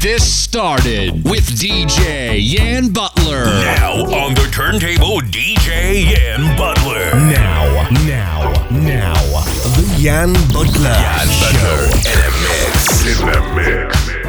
this started with DJ Yan Butler. Now on the turntable, DJ Yan Butler. Now, now, now, the Yan Butler, Yan Butler. Show. In a mix. In a mix.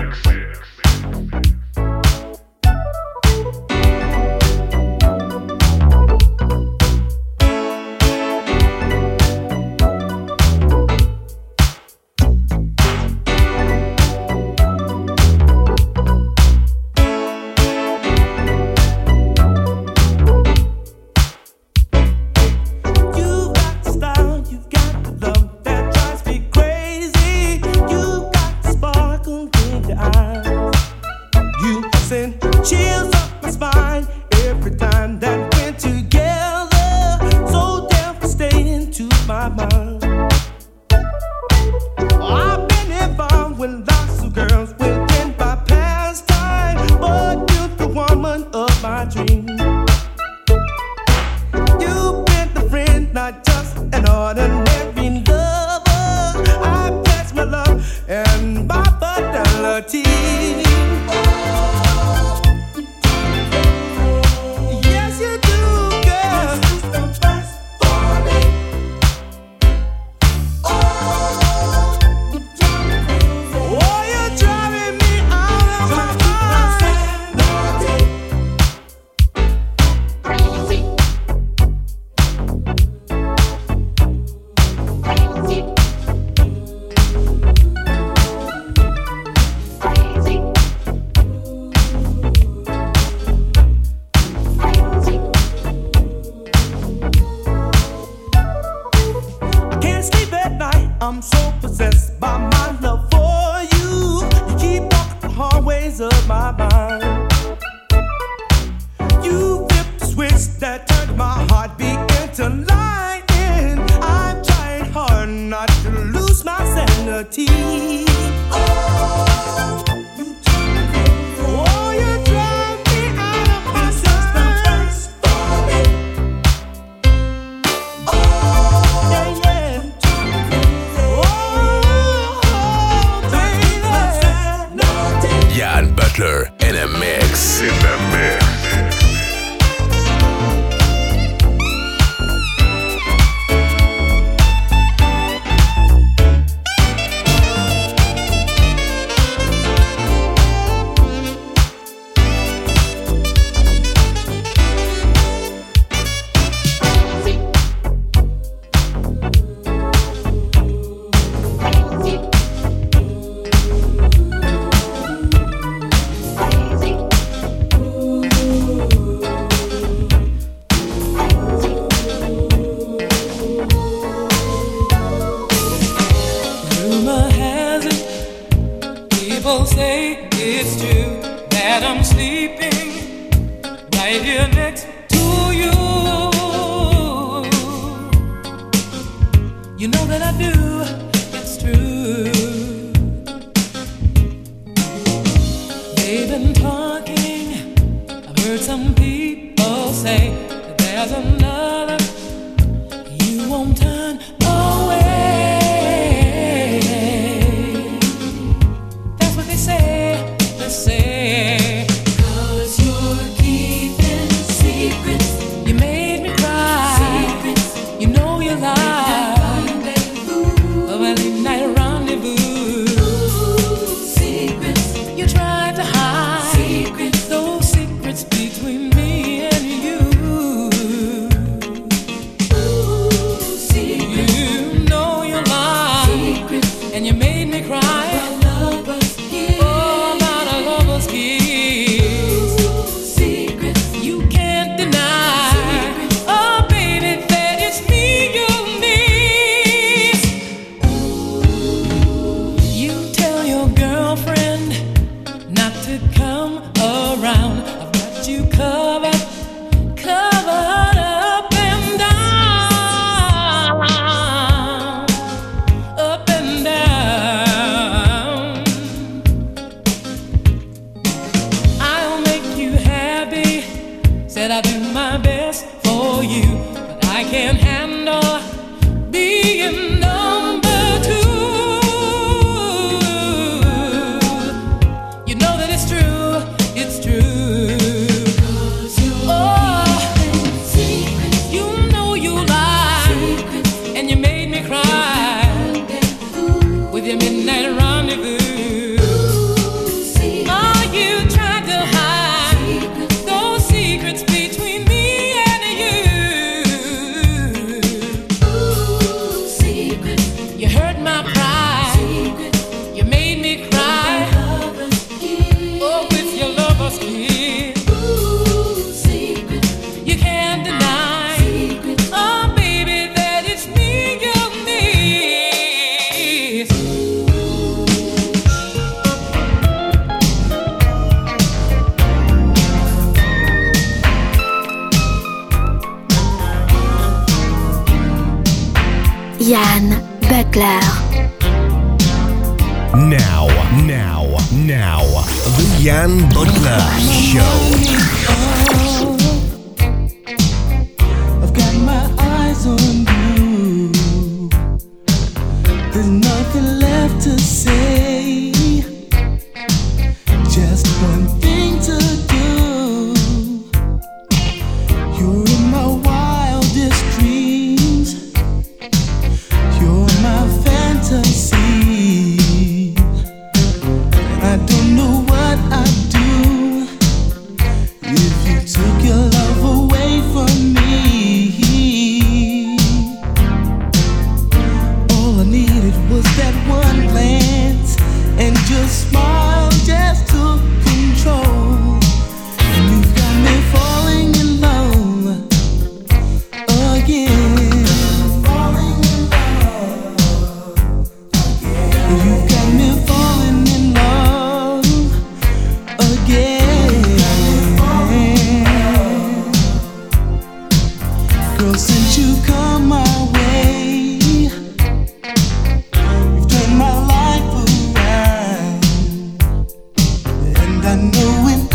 And I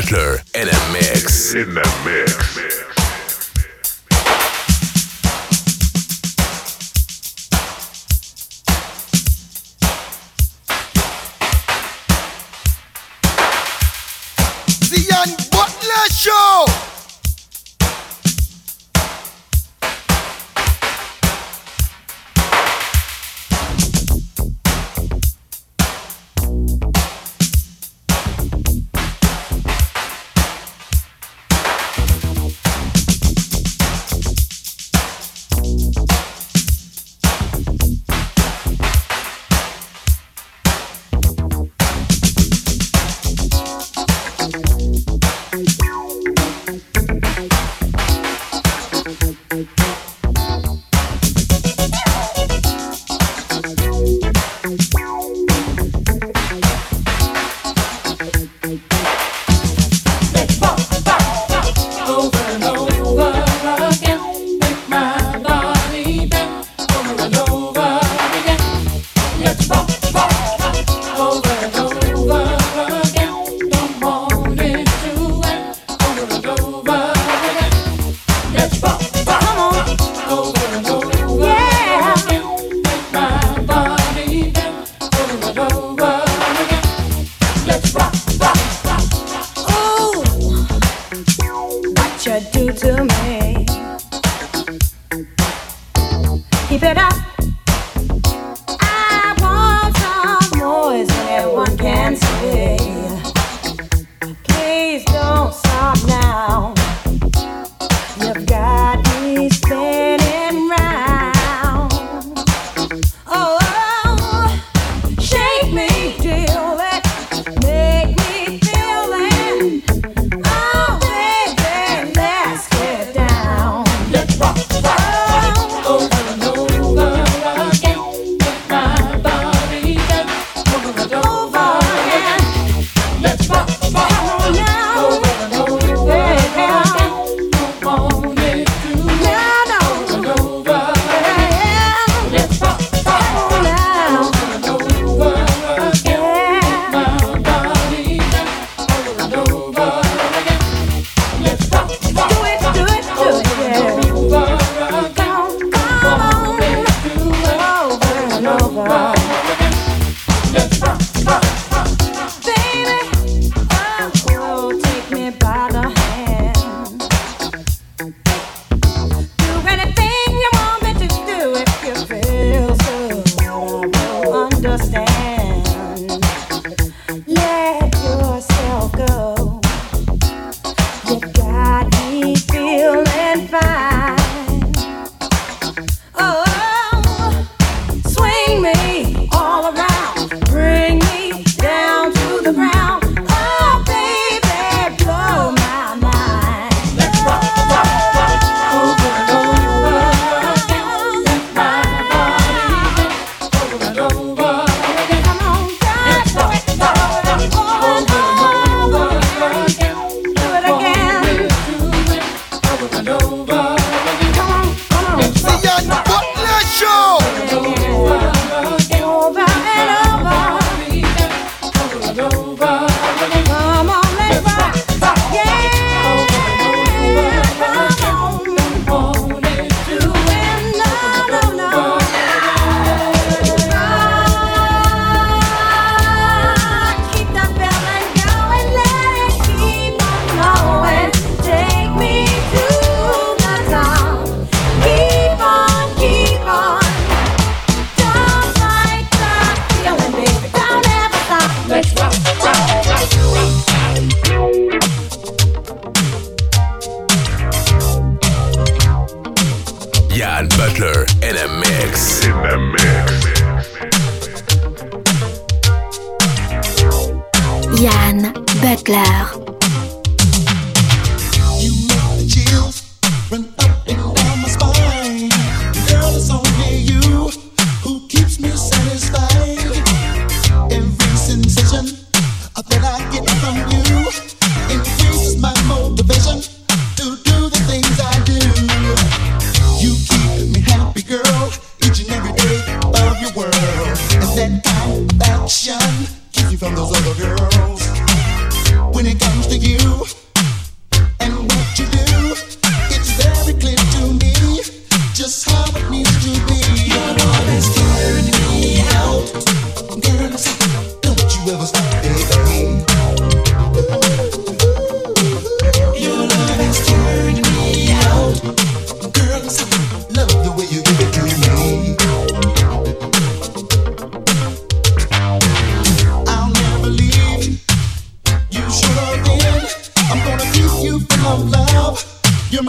Butler in a mix. In the mix. Please don't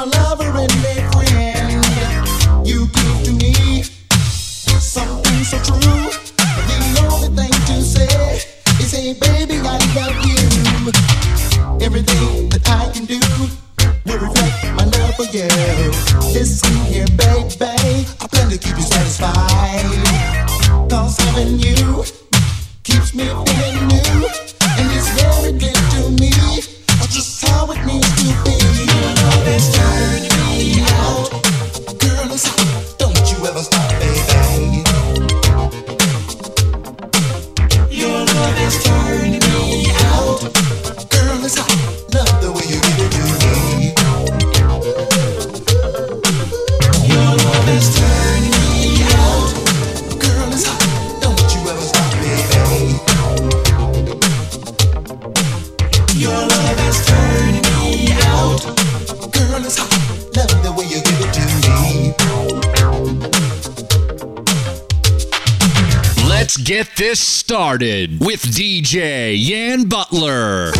my lover and my friend. You give to me something so true. started with DJ Yan Butler.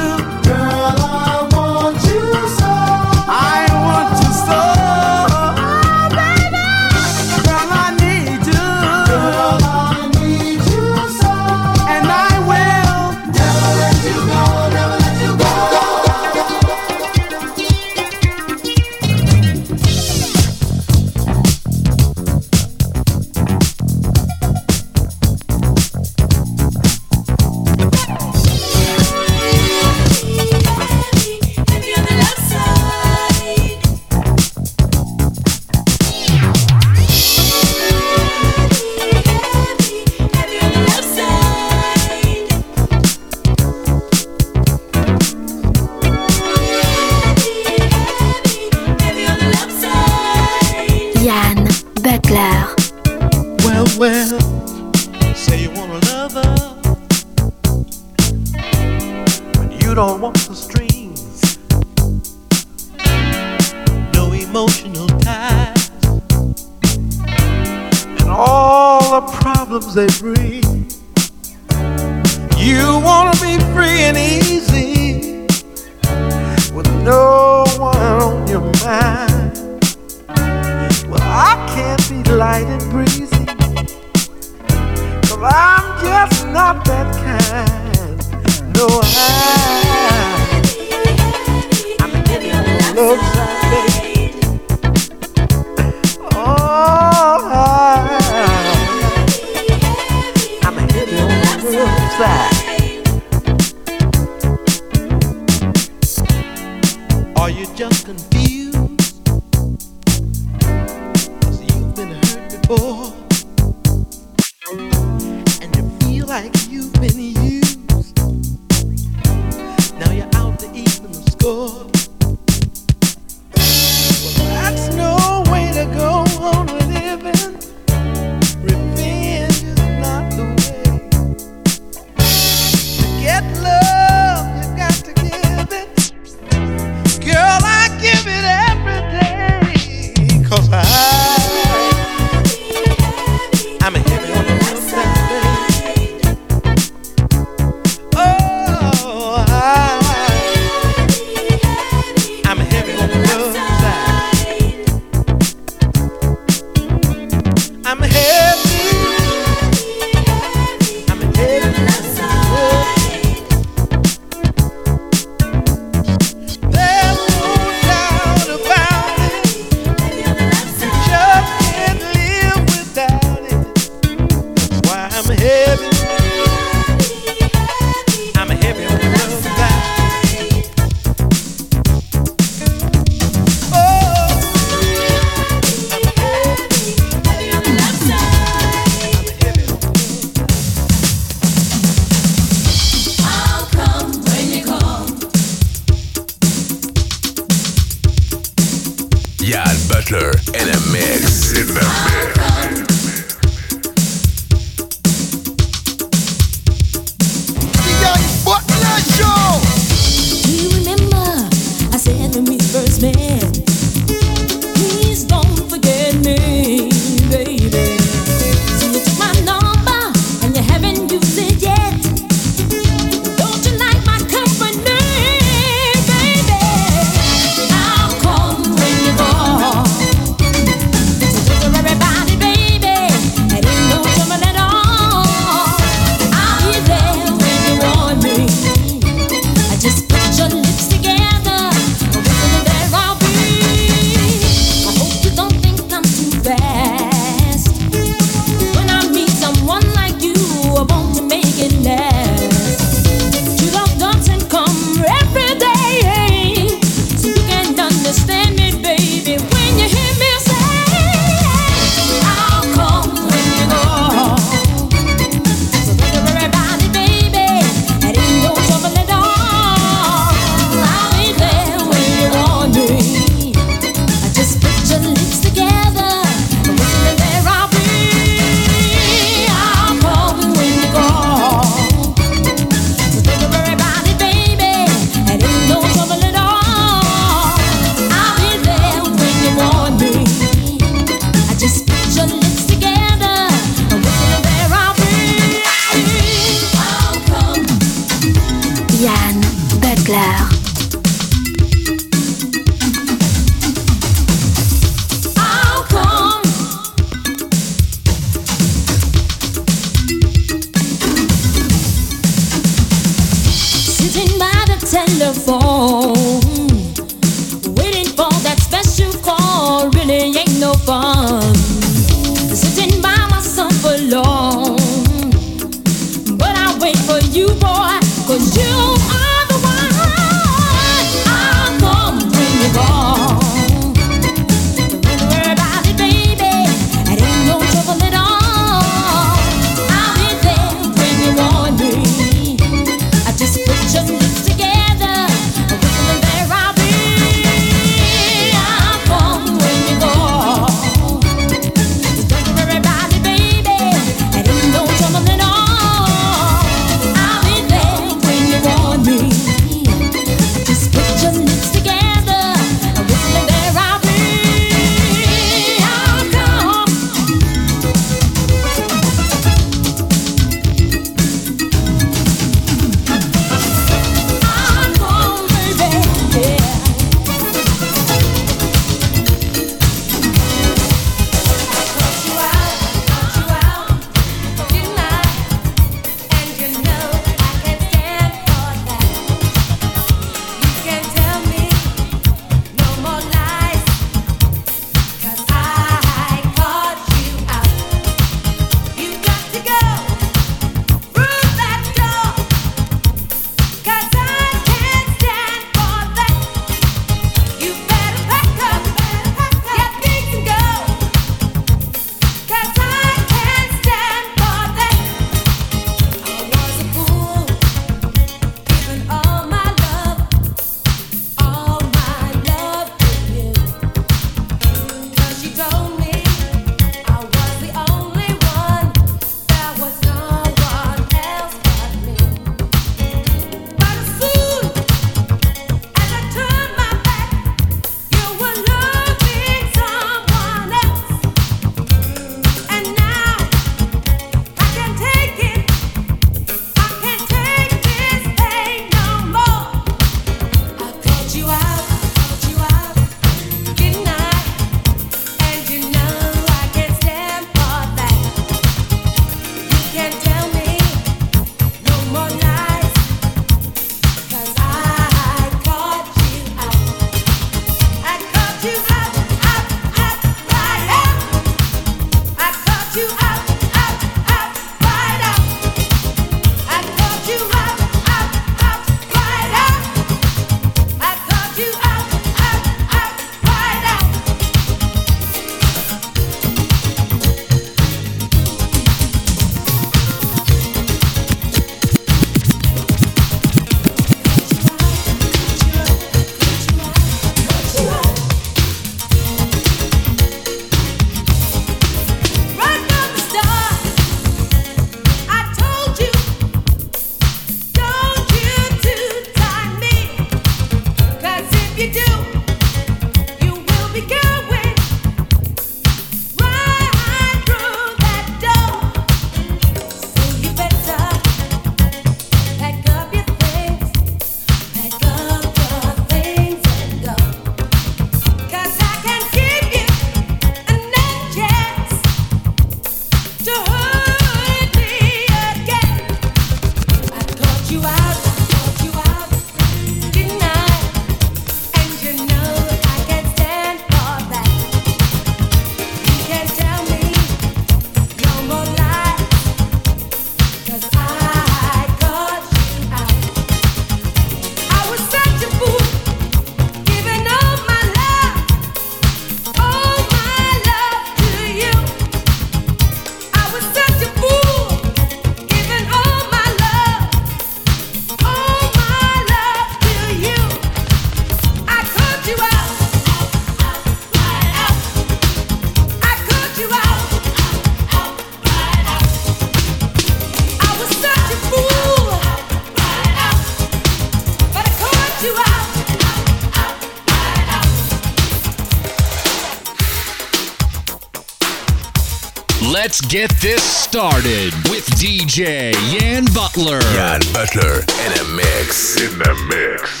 get this started with DJ Yan Butler. Yan Butler in a mix. In the mix.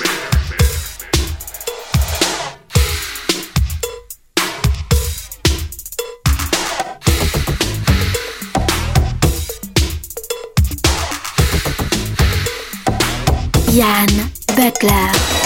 Yann Butler.